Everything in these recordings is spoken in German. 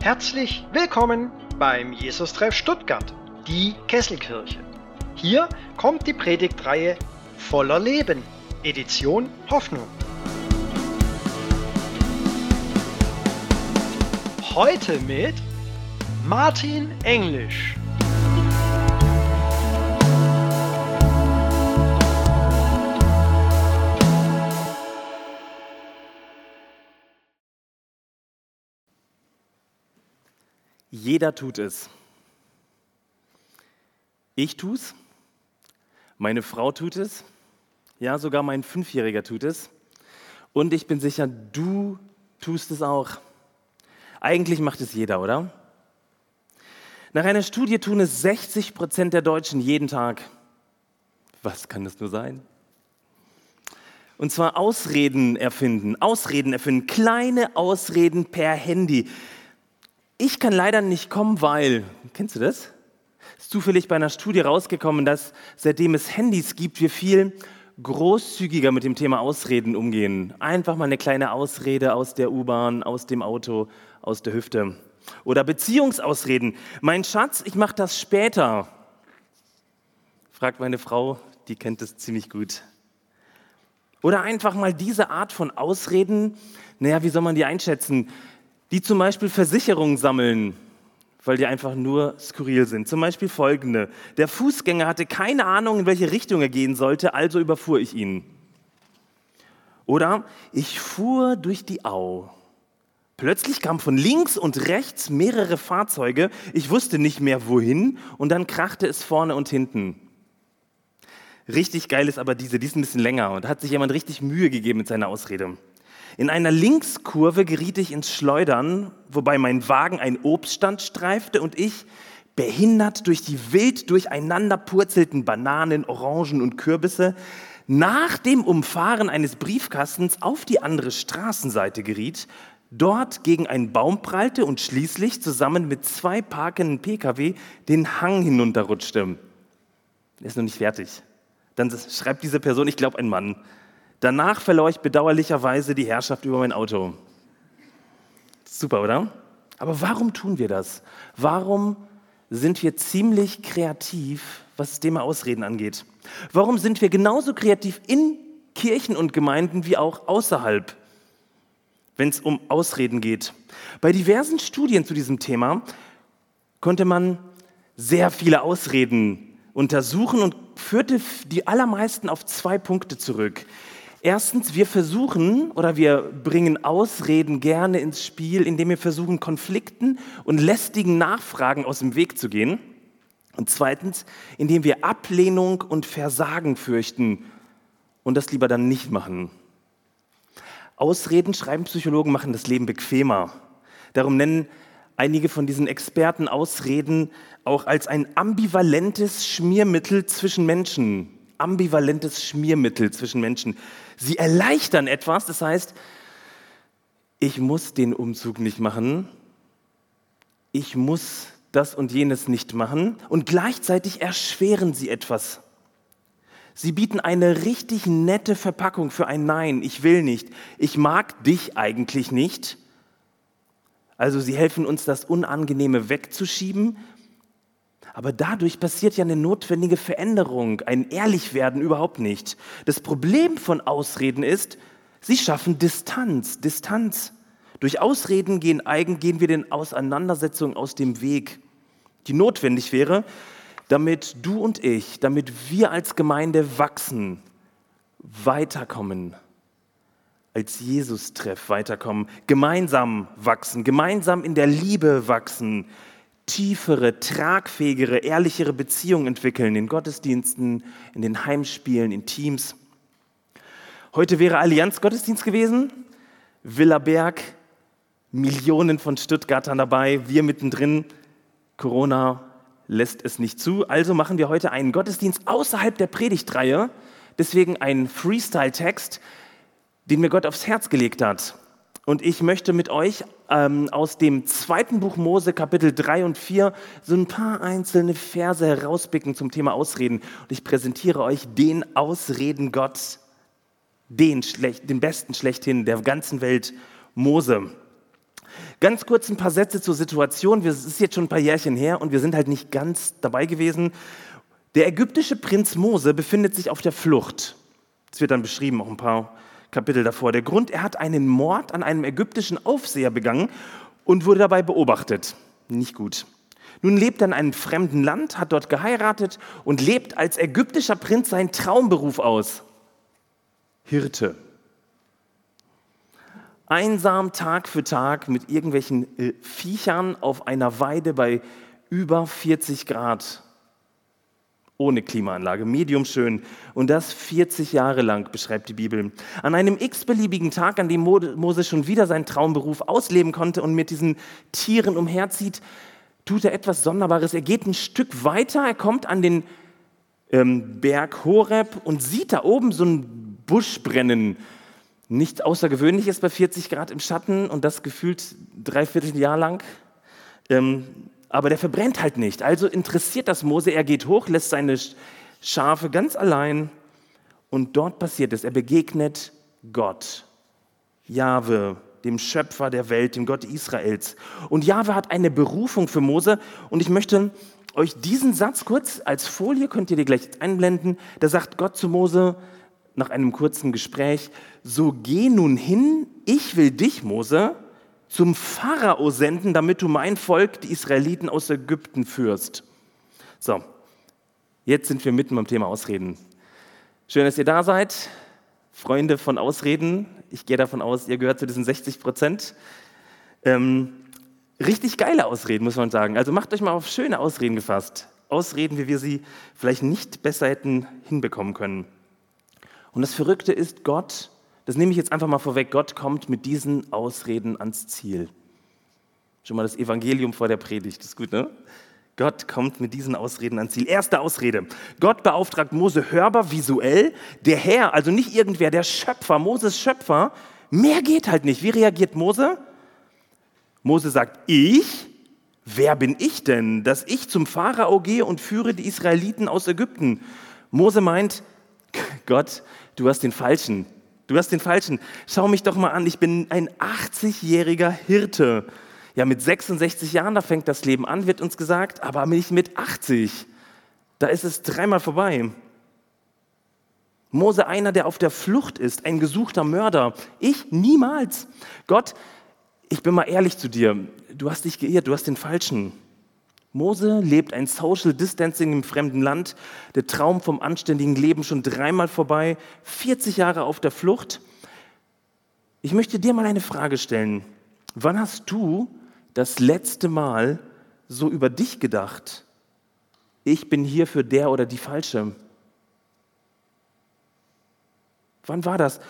Herzlich willkommen beim Jesus-Treff Stuttgart, die Kesselkirche. Hier kommt die Predigtreihe Voller Leben, Edition Hoffnung. Heute mit Martin Englisch. Jeder tut es. Ich tue es, meine Frau tut es, ja, sogar mein Fünfjähriger tut es. Und ich bin sicher, du tust es auch. Eigentlich macht es jeder, oder? Nach einer Studie tun es 60 Prozent der Deutschen jeden Tag. Was kann das nur sein? Und zwar Ausreden erfinden, Ausreden erfinden, kleine Ausreden per Handy. Ich kann leider nicht kommen, weil, kennst du das? Ist zufällig bei einer Studie rausgekommen, dass seitdem es Handys gibt, wir viel großzügiger mit dem Thema Ausreden umgehen. Einfach mal eine kleine Ausrede aus der U-Bahn, aus dem Auto, aus der Hüfte. Oder Beziehungsausreden. Mein Schatz, ich mache das später. Fragt meine Frau, die kennt es ziemlich gut. Oder einfach mal diese Art von Ausreden, naja, wie soll man die einschätzen? Die zum Beispiel Versicherungen sammeln, weil die einfach nur skurril sind. Zum Beispiel folgende. Der Fußgänger hatte keine Ahnung, in welche Richtung er gehen sollte, also überfuhr ich ihn. Oder ich fuhr durch die Au. Plötzlich kamen von links und rechts mehrere Fahrzeuge. Ich wusste nicht mehr wohin und dann krachte es vorne und hinten. Richtig geil ist aber diese, die ist ein bisschen länger und da hat sich jemand richtig Mühe gegeben mit seiner Ausrede. In einer Linkskurve geriet ich ins Schleudern, wobei mein Wagen ein Obststand streifte und ich, behindert durch die wild durcheinander purzelten Bananen, Orangen und Kürbisse, nach dem Umfahren eines Briefkastens auf die andere Straßenseite geriet, dort gegen einen Baum prallte und schließlich zusammen mit zwei parkenden Pkw den Hang hinunterrutschte. Er ist noch nicht fertig. Dann schreibt diese Person, ich glaube ein Mann, Danach verlor ich bedauerlicherweise die Herrschaft über mein Auto. Super, oder? Aber warum tun wir das? Warum sind wir ziemlich kreativ, was das Thema Ausreden angeht? Warum sind wir genauso kreativ in Kirchen und Gemeinden wie auch außerhalb, wenn es um Ausreden geht? Bei diversen Studien zu diesem Thema konnte man sehr viele Ausreden untersuchen und führte die allermeisten auf zwei Punkte zurück. Erstens, wir versuchen oder wir bringen Ausreden gerne ins Spiel, indem wir versuchen, Konflikten und lästigen Nachfragen aus dem Weg zu gehen. Und zweitens, indem wir Ablehnung und Versagen fürchten und das lieber dann nicht machen. Ausreden, schreiben Psychologen, machen das Leben bequemer. Darum nennen einige von diesen Experten Ausreden auch als ein ambivalentes Schmiermittel zwischen Menschen. Ambivalentes Schmiermittel zwischen Menschen. Sie erleichtern etwas, das heißt, ich muss den Umzug nicht machen, ich muss das und jenes nicht machen und gleichzeitig erschweren sie etwas. Sie bieten eine richtig nette Verpackung für ein Nein, ich will nicht, ich mag dich eigentlich nicht. Also sie helfen uns, das Unangenehme wegzuschieben, aber dadurch passiert ja eine notwendige Veränderung, ein Ehrlichwerden überhaupt nicht. Das Problem von Ausreden ist, sie schaffen Distanz, Distanz. Durch Ausreden gehen, gehen wir den Auseinandersetzungen aus dem Weg, die notwendig wäre, damit du und ich, damit wir als Gemeinde wachsen, weiterkommen, als Jesus-Treff weiterkommen, gemeinsam wachsen, gemeinsam in der Liebe wachsen, tiefere, tragfähigere, ehrlichere Beziehungen entwickeln in Gottesdiensten, in den Heimspielen, in Teams. Heute wäre Allianz Gottesdienst gewesen, Villa Berg, Millionen von Stuttgartern dabei, wir mittendrin. Corona lässt es nicht zu, also machen wir heute einen Gottesdienst außerhalb der Predigtreihe, deswegen ein Freestyle-Text, den mir Gott aufs Herz gelegt hat. Und ich möchte mit euch ähm, aus dem zweiten Buch Mose, Kapitel 3 und 4, so ein paar einzelne Verse herauspicken zum Thema Ausreden. Und ich präsentiere euch den Ausreden Gott. den, den besten schlechthin der ganzen Welt, Mose. Ganz kurz ein paar Sätze zur Situation. Es ist jetzt schon ein paar Jährchen her und wir sind halt nicht ganz dabei gewesen. Der ägyptische Prinz Mose befindet sich auf der Flucht. Das wird dann beschrieben, auch ein paar Kapitel davor. Der Grund, er hat einen Mord an einem ägyptischen Aufseher begangen und wurde dabei beobachtet. Nicht gut. Nun lebt er in einem fremden Land, hat dort geheiratet und lebt als ägyptischer Prinz seinen Traumberuf aus. Hirte. Einsam Tag für Tag mit irgendwelchen äh, Viechern auf einer Weide bei über 40 Grad. Ohne Klimaanlage, medium schön. Und das 40 Jahre lang, beschreibt die Bibel. An einem x-beliebigen Tag, an dem Mose schon wieder seinen Traumberuf ausleben konnte und mit diesen Tieren umherzieht, tut er etwas Sonderbares. Er geht ein Stück weiter, er kommt an den ähm, Berg Horeb und sieht da oben so ein Buschbrennen. Nicht außergewöhnlich ist bei 40 Grad im Schatten und das gefühlt dreiviertel Jahr lang. Ähm, aber der verbrennt halt nicht. Also interessiert das Mose, er geht hoch, lässt seine Schafe ganz allein und dort passiert es. Er begegnet Gott, Jahwe, dem Schöpfer der Welt, dem Gott Israels. Und Jahwe hat eine Berufung für Mose und ich möchte euch diesen Satz kurz als Folie, könnt ihr dir gleich einblenden, da sagt Gott zu Mose nach einem kurzen Gespräch, so geh nun hin, ich will dich, Mose, zum Pharao senden, damit du mein Volk, die Israeliten aus Ägypten führst. So, jetzt sind wir mitten beim Thema Ausreden. Schön, dass ihr da seid. Freunde von Ausreden. Ich gehe davon aus, ihr gehört zu diesen 60 Prozent. Ähm, richtig geile Ausreden, muss man sagen. Also macht euch mal auf schöne Ausreden gefasst. Ausreden, wie wir sie vielleicht nicht besser hätten hinbekommen können. Und das Verrückte ist, Gott das nehme ich jetzt einfach mal vorweg, Gott kommt mit diesen Ausreden ans Ziel. Schon mal das Evangelium vor der Predigt, das ist gut, ne? Gott kommt mit diesen Ausreden ans Ziel. Erste Ausrede. Gott beauftragt Mose hörbar, visuell. Der Herr, also nicht irgendwer, der Schöpfer, Moses Schöpfer. Mehr geht halt nicht. Wie reagiert Mose? Mose sagt, ich? Wer bin ich denn, dass ich zum Pharao gehe und führe die Israeliten aus Ägypten? Mose meint, Gott, du hast den Falschen. Du hast den falschen. Schau mich doch mal an, ich bin ein 80-jähriger Hirte. Ja, mit 66 Jahren, da fängt das Leben an, wird uns gesagt, aber nicht mit 80. Da ist es dreimal vorbei. Mose einer, der auf der Flucht ist, ein gesuchter Mörder. Ich niemals. Gott, ich bin mal ehrlich zu dir, du hast dich geirrt, du hast den Falschen. Mose lebt ein Social Distancing im fremden Land, der Traum vom anständigen Leben schon dreimal vorbei, 40 Jahre auf der Flucht. Ich möchte dir mal eine Frage stellen. Wann hast du das letzte Mal so über dich gedacht? Ich bin hier für der oder die Falsche. Wann war das?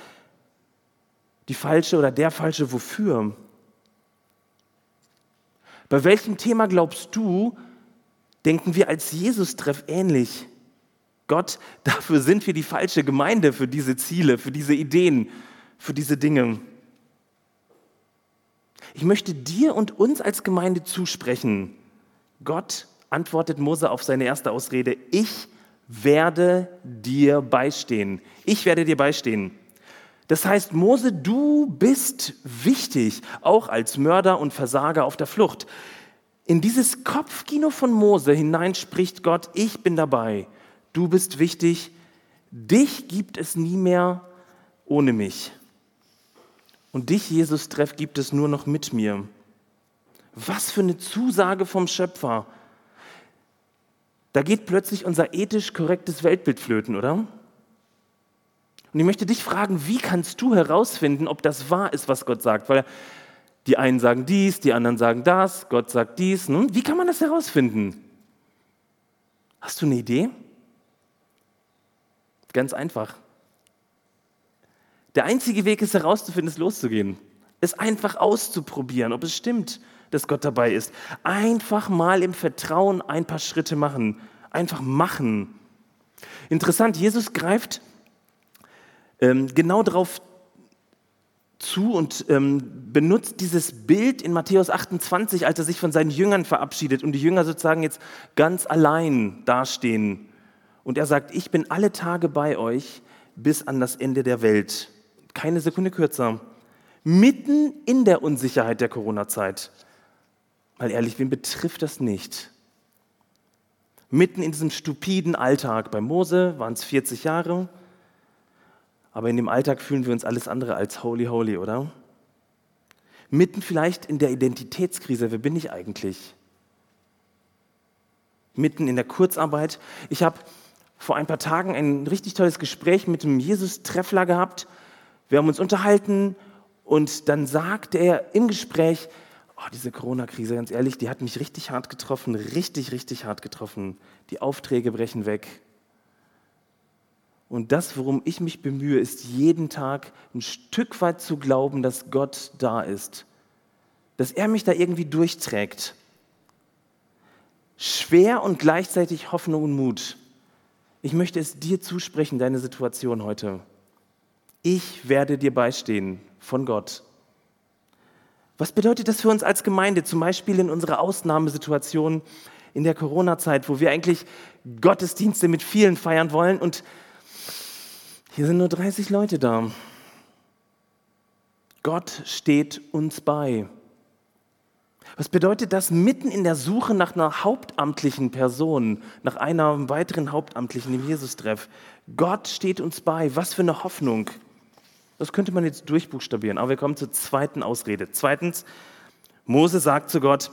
Die Falsche oder der Falsche wofür? Bei welchem Thema glaubst du, denken wir als Jesus-Treff ähnlich? Gott, dafür sind wir die falsche Gemeinde für diese Ziele, für diese Ideen, für diese Dinge. Ich möchte dir und uns als Gemeinde zusprechen. Gott antwortet Mose auf seine erste Ausrede, ich werde dir beistehen. Ich werde dir beistehen. Das heißt, Mose, du bist wichtig, auch als Mörder und Versager auf der Flucht. In dieses Kopfkino von Mose hinein spricht Gott, ich bin dabei, du bist wichtig, dich gibt es nie mehr ohne mich. Und dich, Jesus, treff, gibt es nur noch mit mir. Was für eine Zusage vom Schöpfer. Da geht plötzlich unser ethisch korrektes Weltbild flöten, oder? Und ich möchte dich fragen, wie kannst du herausfinden, ob das wahr ist, was Gott sagt? Weil die einen sagen dies, die anderen sagen das, Gott sagt dies. Nun, wie kann man das herausfinden? Hast du eine Idee? Ganz einfach. Der einzige Weg, es herauszufinden, ist loszugehen. Es einfach auszuprobieren, ob es stimmt, dass Gott dabei ist. Einfach mal im Vertrauen ein paar Schritte machen. Einfach machen. Interessant, Jesus greift ähm, genau darauf zu und ähm, benutzt dieses Bild in Matthäus 28, als er sich von seinen Jüngern verabschiedet und die Jünger sozusagen jetzt ganz allein dastehen. Und er sagt, ich bin alle Tage bei euch bis an das Ende der Welt. Keine Sekunde kürzer. Mitten in der Unsicherheit der Corona-Zeit. Mal ehrlich, wen betrifft das nicht? Mitten in diesem stupiden Alltag. Bei Mose waren es 40 Jahre, aber in dem Alltag fühlen wir uns alles andere als holy, holy, oder? Mitten vielleicht in der Identitätskrise, wer bin ich eigentlich? Mitten in der Kurzarbeit. Ich habe vor ein paar Tagen ein richtig tolles Gespräch mit einem Jesus-Treffler gehabt. Wir haben uns unterhalten und dann sagte er im Gespräch, oh, diese Corona-Krise, ganz ehrlich, die hat mich richtig hart getroffen, richtig, richtig hart getroffen. Die Aufträge brechen weg. Und das, worum ich mich bemühe, ist jeden Tag ein Stück weit zu glauben, dass Gott da ist. Dass er mich da irgendwie durchträgt. Schwer und gleichzeitig Hoffnung und Mut. Ich möchte es dir zusprechen, deine Situation heute. Ich werde dir beistehen von Gott. Was bedeutet das für uns als Gemeinde, zum Beispiel in unserer Ausnahmesituation in der Corona-Zeit, wo wir eigentlich Gottesdienste mit vielen feiern wollen und hier sind nur 30 Leute da. Gott steht uns bei. Was bedeutet das mitten in der Suche nach einer hauptamtlichen Person, nach einer weiteren Hauptamtlichen im Jesus-Treff? Gott steht uns bei. Was für eine Hoffnung. Das könnte man jetzt durchbuchstabieren, aber wir kommen zur zweiten Ausrede. Zweitens, Mose sagt zu Gott,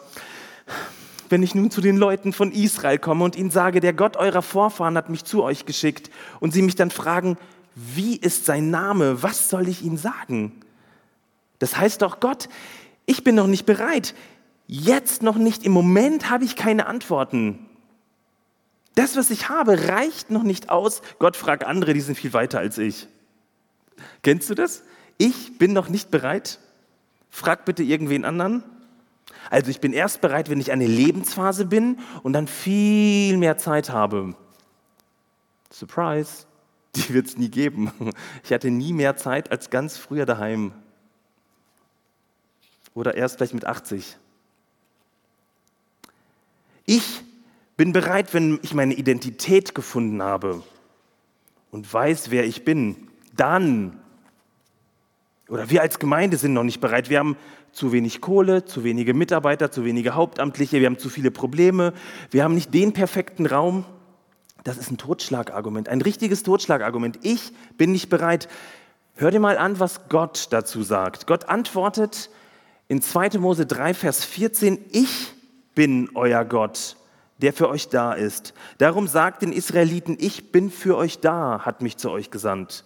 wenn ich nun zu den Leuten von Israel komme und ihnen sage, der Gott eurer Vorfahren hat mich zu euch geschickt und sie mich dann fragen, wie ist sein Name, was soll ich ihnen sagen? Das heißt doch, Gott, ich bin noch nicht bereit. Jetzt noch nicht, im Moment habe ich keine Antworten. Das, was ich habe, reicht noch nicht aus. Gott fragt andere, die sind viel weiter als ich. Kennst du das? Ich bin noch nicht bereit. Frag bitte irgendwen anderen. Also ich bin erst bereit, wenn ich eine Lebensphase bin und dann viel mehr Zeit habe. Surprise, die wird es nie geben. Ich hatte nie mehr Zeit als ganz früher daheim. Oder erst vielleicht mit 80. Ich bin bereit, wenn ich meine Identität gefunden habe und weiß, wer ich bin dann, oder wir als Gemeinde sind noch nicht bereit, wir haben zu wenig Kohle, zu wenige Mitarbeiter, zu wenige Hauptamtliche, wir haben zu viele Probleme, wir haben nicht den perfekten Raum. Das ist ein Totschlagargument, ein richtiges Totschlagargument. Ich bin nicht bereit. Hör dir mal an, was Gott dazu sagt. Gott antwortet in 2. Mose 3, Vers 14, ich bin euer Gott, der für euch da ist. Darum sagt den Israeliten, ich bin für euch da, hat mich zu euch gesandt.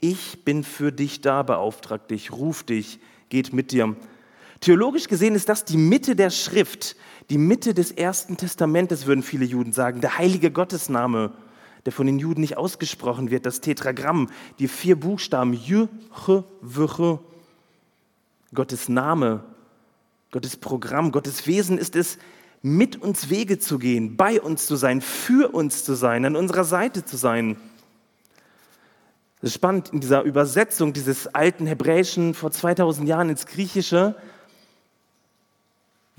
Ich bin für dich da, beauftragt dich, ruf dich, geht mit dir. Theologisch gesehen ist das die Mitte der Schrift, die Mitte des Ersten Testamentes, würden viele Juden sagen, der heilige Gottesname, der von den Juden nicht ausgesprochen wird, das Tetragramm, die vier Buchstaben, J, Ch, W. Gottes Name, Gottes Programm, Gottes Wesen ist es, mit uns Wege zu gehen, bei uns zu sein, für uns zu sein, an unserer Seite zu sein. Es ist spannend, in dieser Übersetzung dieses alten Hebräischen vor 2000 Jahren ins Griechische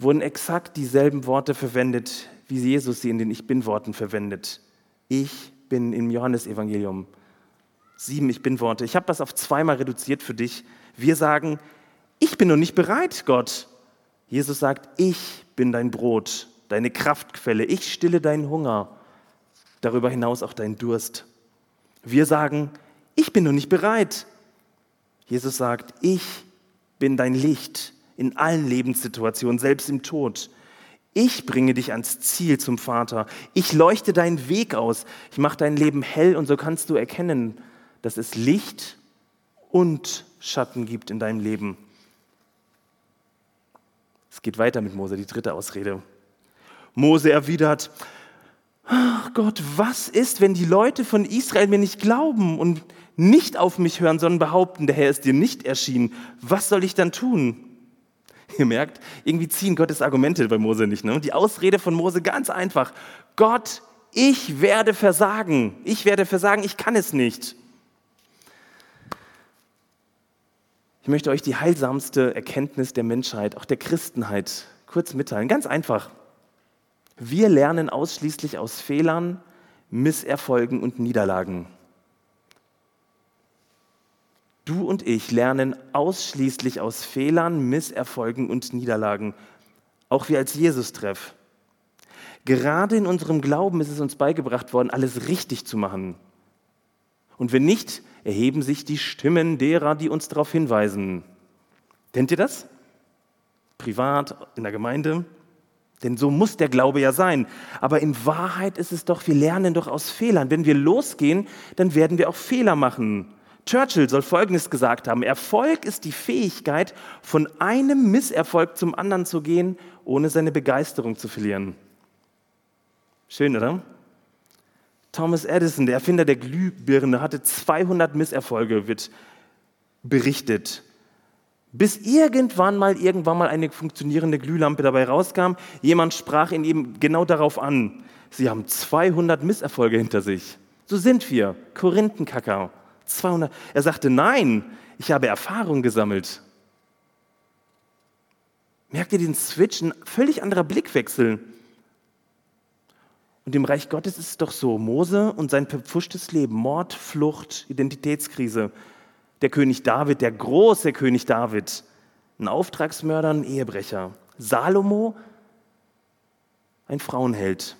wurden exakt dieselben Worte verwendet, wie Jesus sie in den Ich Bin-Worten verwendet. Ich bin im Johannesevangelium. Sieben Ich Bin-Worte. Ich habe das auf zweimal reduziert für dich. Wir sagen, ich bin noch nicht bereit, Gott. Jesus sagt, ich bin dein Brot, deine Kraftquelle, ich stille deinen Hunger, darüber hinaus auch deinen Durst. Wir sagen, ich bin noch nicht bereit. Jesus sagt, ich bin dein Licht in allen Lebenssituationen, selbst im Tod. Ich bringe dich ans Ziel zum Vater. Ich leuchte deinen Weg aus. Ich mache dein Leben hell und so kannst du erkennen, dass es Licht und Schatten gibt in deinem Leben. Es geht weiter mit Mose, die dritte Ausrede. Mose erwidert, Ach Gott, was ist, wenn die Leute von Israel mir nicht glauben und nicht auf mich hören, sondern behaupten, der Herr ist dir nicht erschienen? Was soll ich dann tun? Ihr merkt, irgendwie ziehen Gottes Argumente bei Mose nicht. Ne? Die Ausrede von Mose ganz einfach. Gott, ich werde versagen. Ich werde versagen, ich kann es nicht. Ich möchte euch die heilsamste Erkenntnis der Menschheit, auch der Christenheit, kurz mitteilen. Ganz einfach. Wir lernen ausschließlich aus Fehlern, Misserfolgen und Niederlagen. Du und ich lernen ausschließlich aus Fehlern, Misserfolgen und Niederlagen, auch wir als Jesus-Treff. Gerade in unserem Glauben ist es uns beigebracht worden, alles richtig zu machen. Und wenn nicht, erheben sich die Stimmen derer, die uns darauf hinweisen. Kennt ihr das? Privat, in der Gemeinde? Denn so muss der Glaube ja sein. Aber in Wahrheit ist es doch, wir lernen doch aus Fehlern. Wenn wir losgehen, dann werden wir auch Fehler machen. Churchill soll Folgendes gesagt haben. Erfolg ist die Fähigkeit, von einem Misserfolg zum anderen zu gehen, ohne seine Begeisterung zu verlieren. Schön, oder? Thomas Edison, der Erfinder der Glühbirne, hatte 200 Misserfolge, wird berichtet. Bis irgendwann mal, irgendwann mal eine funktionierende Glühlampe dabei rauskam. Jemand sprach ihn eben genau darauf an. Sie haben 200 Misserfolge hinter sich. So sind wir. Korinthenkacker. 200. Er sagte, nein, ich habe Erfahrung gesammelt. Merkt ihr den Switch? Ein völlig anderer Blickwechsel. Und im Reich Gottes ist es doch so, Mose und sein verpfuschtes Leben, Mord, Flucht, Identitätskrise, der König David, der große König David, ein Auftragsmörder, ein Ehebrecher. Salomo, ein Frauenheld.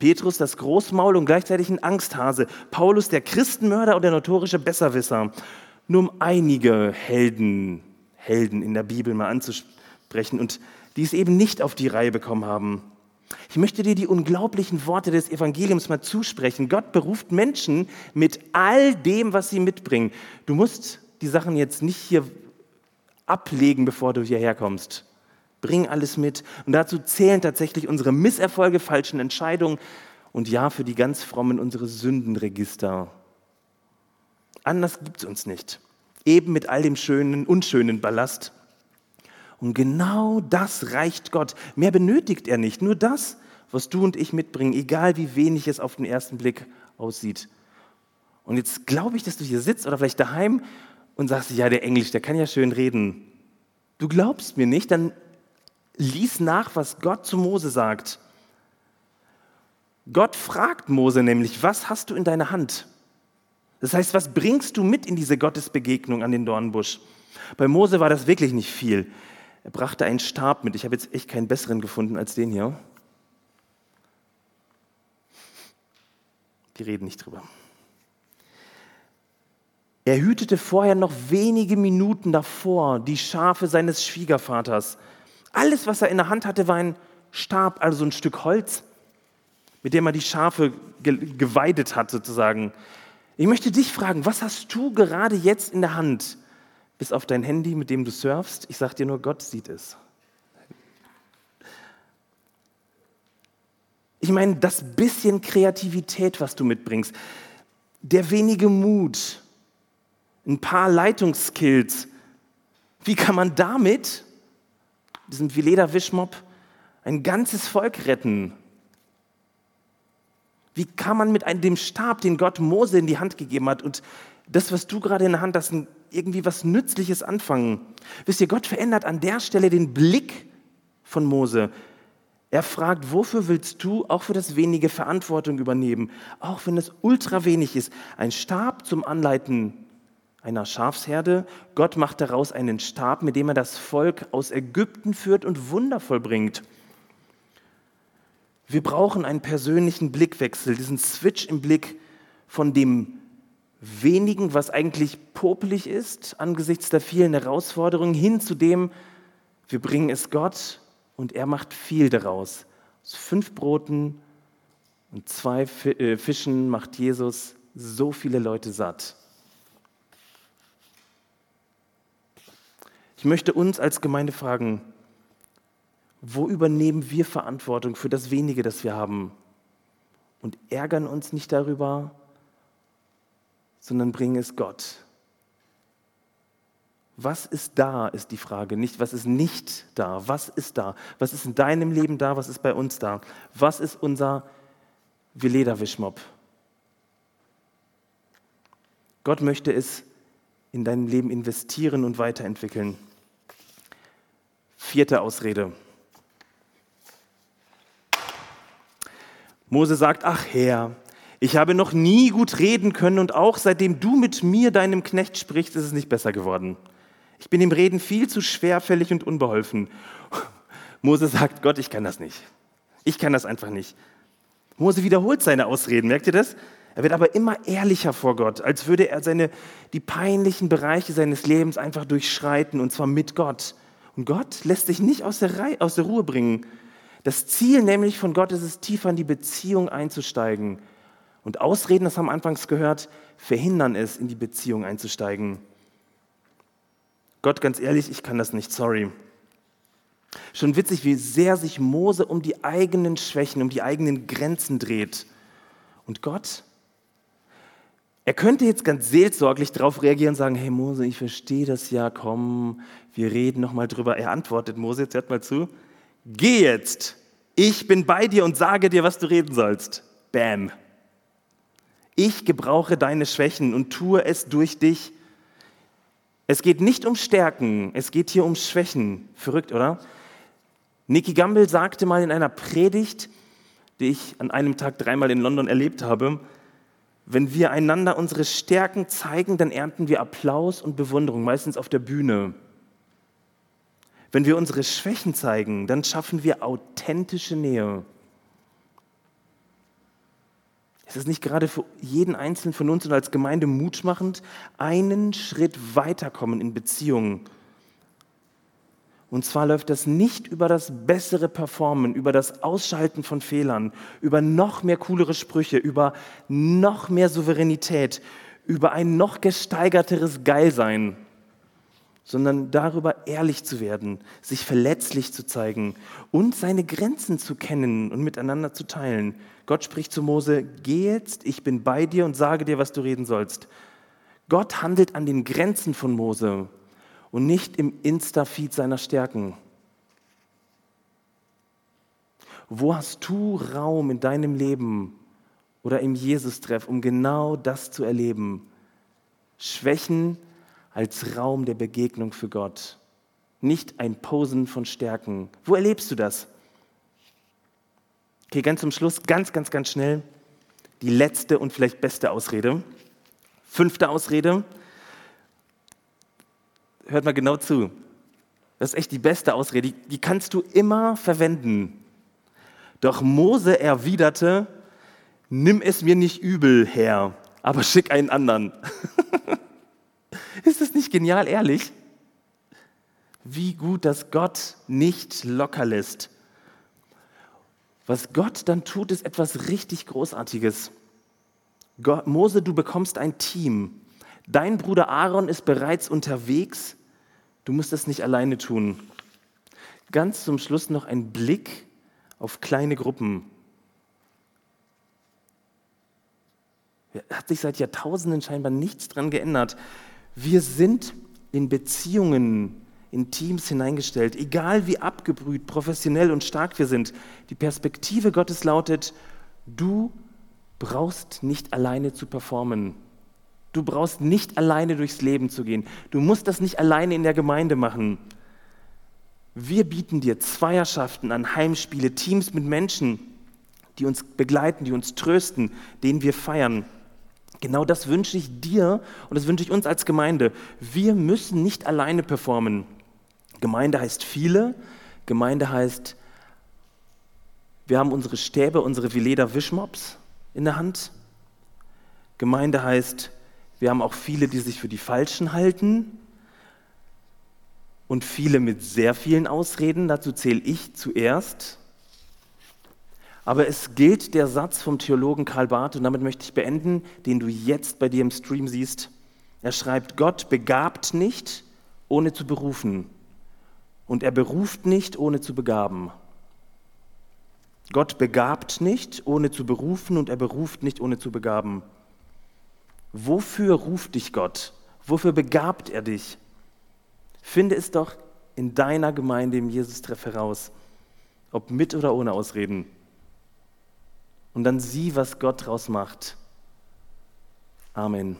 Petrus, das Großmaul und gleichzeitig ein Angsthase. Paulus, der Christenmörder und der notorische Besserwisser. Nur um einige Helden, Helden in der Bibel mal anzusprechen und die es eben nicht auf die Reihe bekommen haben. Ich möchte dir die unglaublichen Worte des Evangeliums mal zusprechen. Gott beruft Menschen mit all dem, was sie mitbringen. Du musst die Sachen jetzt nicht hier ablegen, bevor du hierher kommst. Bring alles mit. Und dazu zählen tatsächlich unsere Misserfolge, falschen Entscheidungen und ja, für die ganz frommen unsere Sündenregister. Anders gibt es uns nicht. Eben mit all dem schönen, unschönen Ballast. Und genau das reicht Gott. Mehr benötigt er nicht. Nur das, was du und ich mitbringen, egal wie wenig es auf den ersten Blick aussieht. Und jetzt glaube ich, dass du hier sitzt oder vielleicht daheim und sagst, ja, der Englisch, der kann ja schön reden. Du glaubst mir nicht, dann lies nach, was Gott zu Mose sagt. Gott fragt Mose nämlich, was hast du in deiner Hand? Das heißt, was bringst du mit in diese Gottesbegegnung an den Dornbusch? Bei Mose war das wirklich nicht viel. Er brachte einen Stab mit. Ich habe jetzt echt keinen besseren gefunden als den hier. Die reden nicht drüber. Er hütete vorher noch wenige Minuten davor die Schafe seines Schwiegervaters. Alles, was er in der Hand hatte, war ein Stab, also ein Stück Holz, mit dem er die Schafe geweidet hat, sozusagen. Ich möchte dich fragen, was hast du gerade jetzt in der Hand? bis auf dein Handy, mit dem du surfst. Ich sage dir nur, Gott sieht es. Ich meine, das bisschen Kreativität, was du mitbringst, der wenige Mut, ein paar Leitungsskills, wie kann man damit, diesem Vileda Wischmob, ein ganzes Volk retten? Wie kann man mit einem, dem Stab, den Gott Mose in die Hand gegeben hat und das, was du gerade in der Hand hast, irgendwie was Nützliches anfangen. Wisst ihr, Gott verändert an der Stelle den Blick von Mose. Er fragt, wofür willst du auch für das wenige Verantwortung übernehmen, auch wenn es ultra wenig ist. Ein Stab zum Anleiten einer Schafsherde. Gott macht daraus einen Stab, mit dem er das Volk aus Ägypten führt und Wunder vollbringt. Wir brauchen einen persönlichen Blickwechsel, diesen Switch im Blick von dem wenigen, was eigentlich popelig ist, angesichts der vielen Herausforderungen, hin zu dem, wir bringen es Gott und er macht viel daraus. Aus fünf Broten und zwei äh, Fischen macht Jesus so viele Leute satt. Ich möchte uns als Gemeinde fragen, wo übernehmen wir Verantwortung für das wenige, das wir haben und ärgern uns nicht darüber, sondern bring es Gott. Was ist da, ist die Frage. Nicht, was ist nicht da. Was ist da? Was ist in deinem Leben da? Was ist bei uns da? Was ist unser Veleda-Wischmob? Gott möchte es in deinem Leben investieren und weiterentwickeln. Vierte Ausrede. Mose sagt, ach Herr, Ich habe noch nie gut reden können und auch seitdem du mit mir, deinem Knecht, sprichst, ist es nicht besser geworden. Ich bin im Reden viel zu schwerfällig und unbeholfen. Mose sagt, Gott, ich kann das nicht. Ich kann das einfach nicht. Mose wiederholt seine Ausreden, merkt ihr das? Er wird aber immer ehrlicher vor Gott, als würde er seine, die peinlichen Bereiche seines Lebens einfach durchschreiten, und zwar mit Gott. Und Gott lässt sich nicht aus der, Reihe, aus der Ruhe bringen. Das Ziel nämlich von Gott ist es, tiefer in die Beziehung einzusteigen. Und Ausreden, das haben wir anfangs gehört, verhindern es, in die Beziehung einzusteigen. Gott, ganz ehrlich, ich kann das nicht, sorry. Schon witzig, wie sehr sich Mose um die eigenen Schwächen, um die eigenen Grenzen dreht. Und Gott, er könnte jetzt ganz seelsorglich darauf reagieren und sagen, hey Mose, ich verstehe das ja, komm, wir reden nochmal drüber. Er antwortet, Mose, jetzt hört mal zu, geh jetzt, ich bin bei dir und sage dir, was du reden sollst. Bam. Ich gebrauche deine Schwächen und tue es durch dich. Es geht nicht um Stärken, es geht hier um Schwächen. Verrückt, oder? Nicky Gamble sagte mal in einer Predigt, die ich an einem Tag dreimal in London erlebt habe, wenn wir einander unsere Stärken zeigen, dann ernten wir Applaus und Bewunderung, meistens auf der Bühne. Wenn wir unsere Schwächen zeigen, dann schaffen wir authentische Nähe. Ist es nicht gerade für jeden Einzelnen von uns und als Gemeinde mutmachend, einen Schritt weiterkommen in Beziehungen? Und zwar läuft das nicht über das bessere Performen, über das Ausschalten von Fehlern, über noch mehr coolere Sprüche, über noch mehr Souveränität, über ein noch gesteigerteres Geilsein, sondern darüber ehrlich zu werden, sich verletzlich zu zeigen und seine Grenzen zu kennen und miteinander zu teilen. Gott spricht zu Mose, geh jetzt, ich bin bei dir und sage dir, was du reden sollst. Gott handelt an den Grenzen von Mose und nicht im Insta-Feed seiner Stärken. Wo hast du Raum in deinem Leben oder im Jesus-Treff, um genau das zu erleben? Schwächen als Raum der Begegnung für Gott, nicht ein Posen von Stärken. Wo erlebst du das? Okay, ganz zum Schluss, ganz, ganz, ganz schnell die letzte und vielleicht beste Ausrede. Fünfte Ausrede. Hört mal genau zu. Das ist echt die beste Ausrede. Die, die kannst du immer verwenden. Doch Mose erwiderte, nimm es mir nicht übel, Herr, aber schick einen anderen. Ist das nicht genial, ehrlich? Wie gut, dass Gott nicht locker lässt. Was Gott dann tut, ist etwas richtig Großartiges. Gott, Mose, du bekommst ein Team. Dein Bruder Aaron ist bereits unterwegs. Du musst das nicht alleine tun. Ganz zum Schluss noch ein Blick auf kleine Gruppen. Hat sich seit Jahrtausenden scheinbar nichts dran geändert. Wir sind in Beziehungen, in Teams hineingestellt, egal wie abgebrüht, professionell und stark wir sind. Die Perspektive Gottes lautet, du brauchst nicht alleine zu performen. Du brauchst nicht alleine durchs Leben zu gehen. Du musst das nicht alleine in der Gemeinde machen. Wir bieten dir Zweierschaften an, Heimspiele, Teams mit Menschen, die uns begleiten, die uns trösten, denen wir feiern. Genau das wünsche ich dir und das wünsche ich uns als Gemeinde. Wir müssen nicht alleine performen. Gemeinde heißt viele. Gemeinde heißt, wir haben unsere Stäbe, unsere Vileda Wischmops in der Hand. Gemeinde heißt, wir haben auch viele, die sich für die Falschen halten und viele mit sehr vielen Ausreden. Dazu zähle ich zuerst. Aber es gilt der Satz vom Theologen Karl Barth, und damit möchte ich beenden, den du jetzt bei dir im Stream siehst. Er schreibt, Gott begabt nicht, ohne zu berufen. Und er beruft nicht, ohne zu begaben. Gott begabt nicht, ohne zu berufen, und er beruft nicht, ohne zu begaben. Wofür ruft dich Gott? Wofür begabt er dich? Finde es doch in deiner Gemeinde im Jesus-Treff heraus, ob mit oder ohne Ausreden und dann sieh, was Gott draus macht. Amen.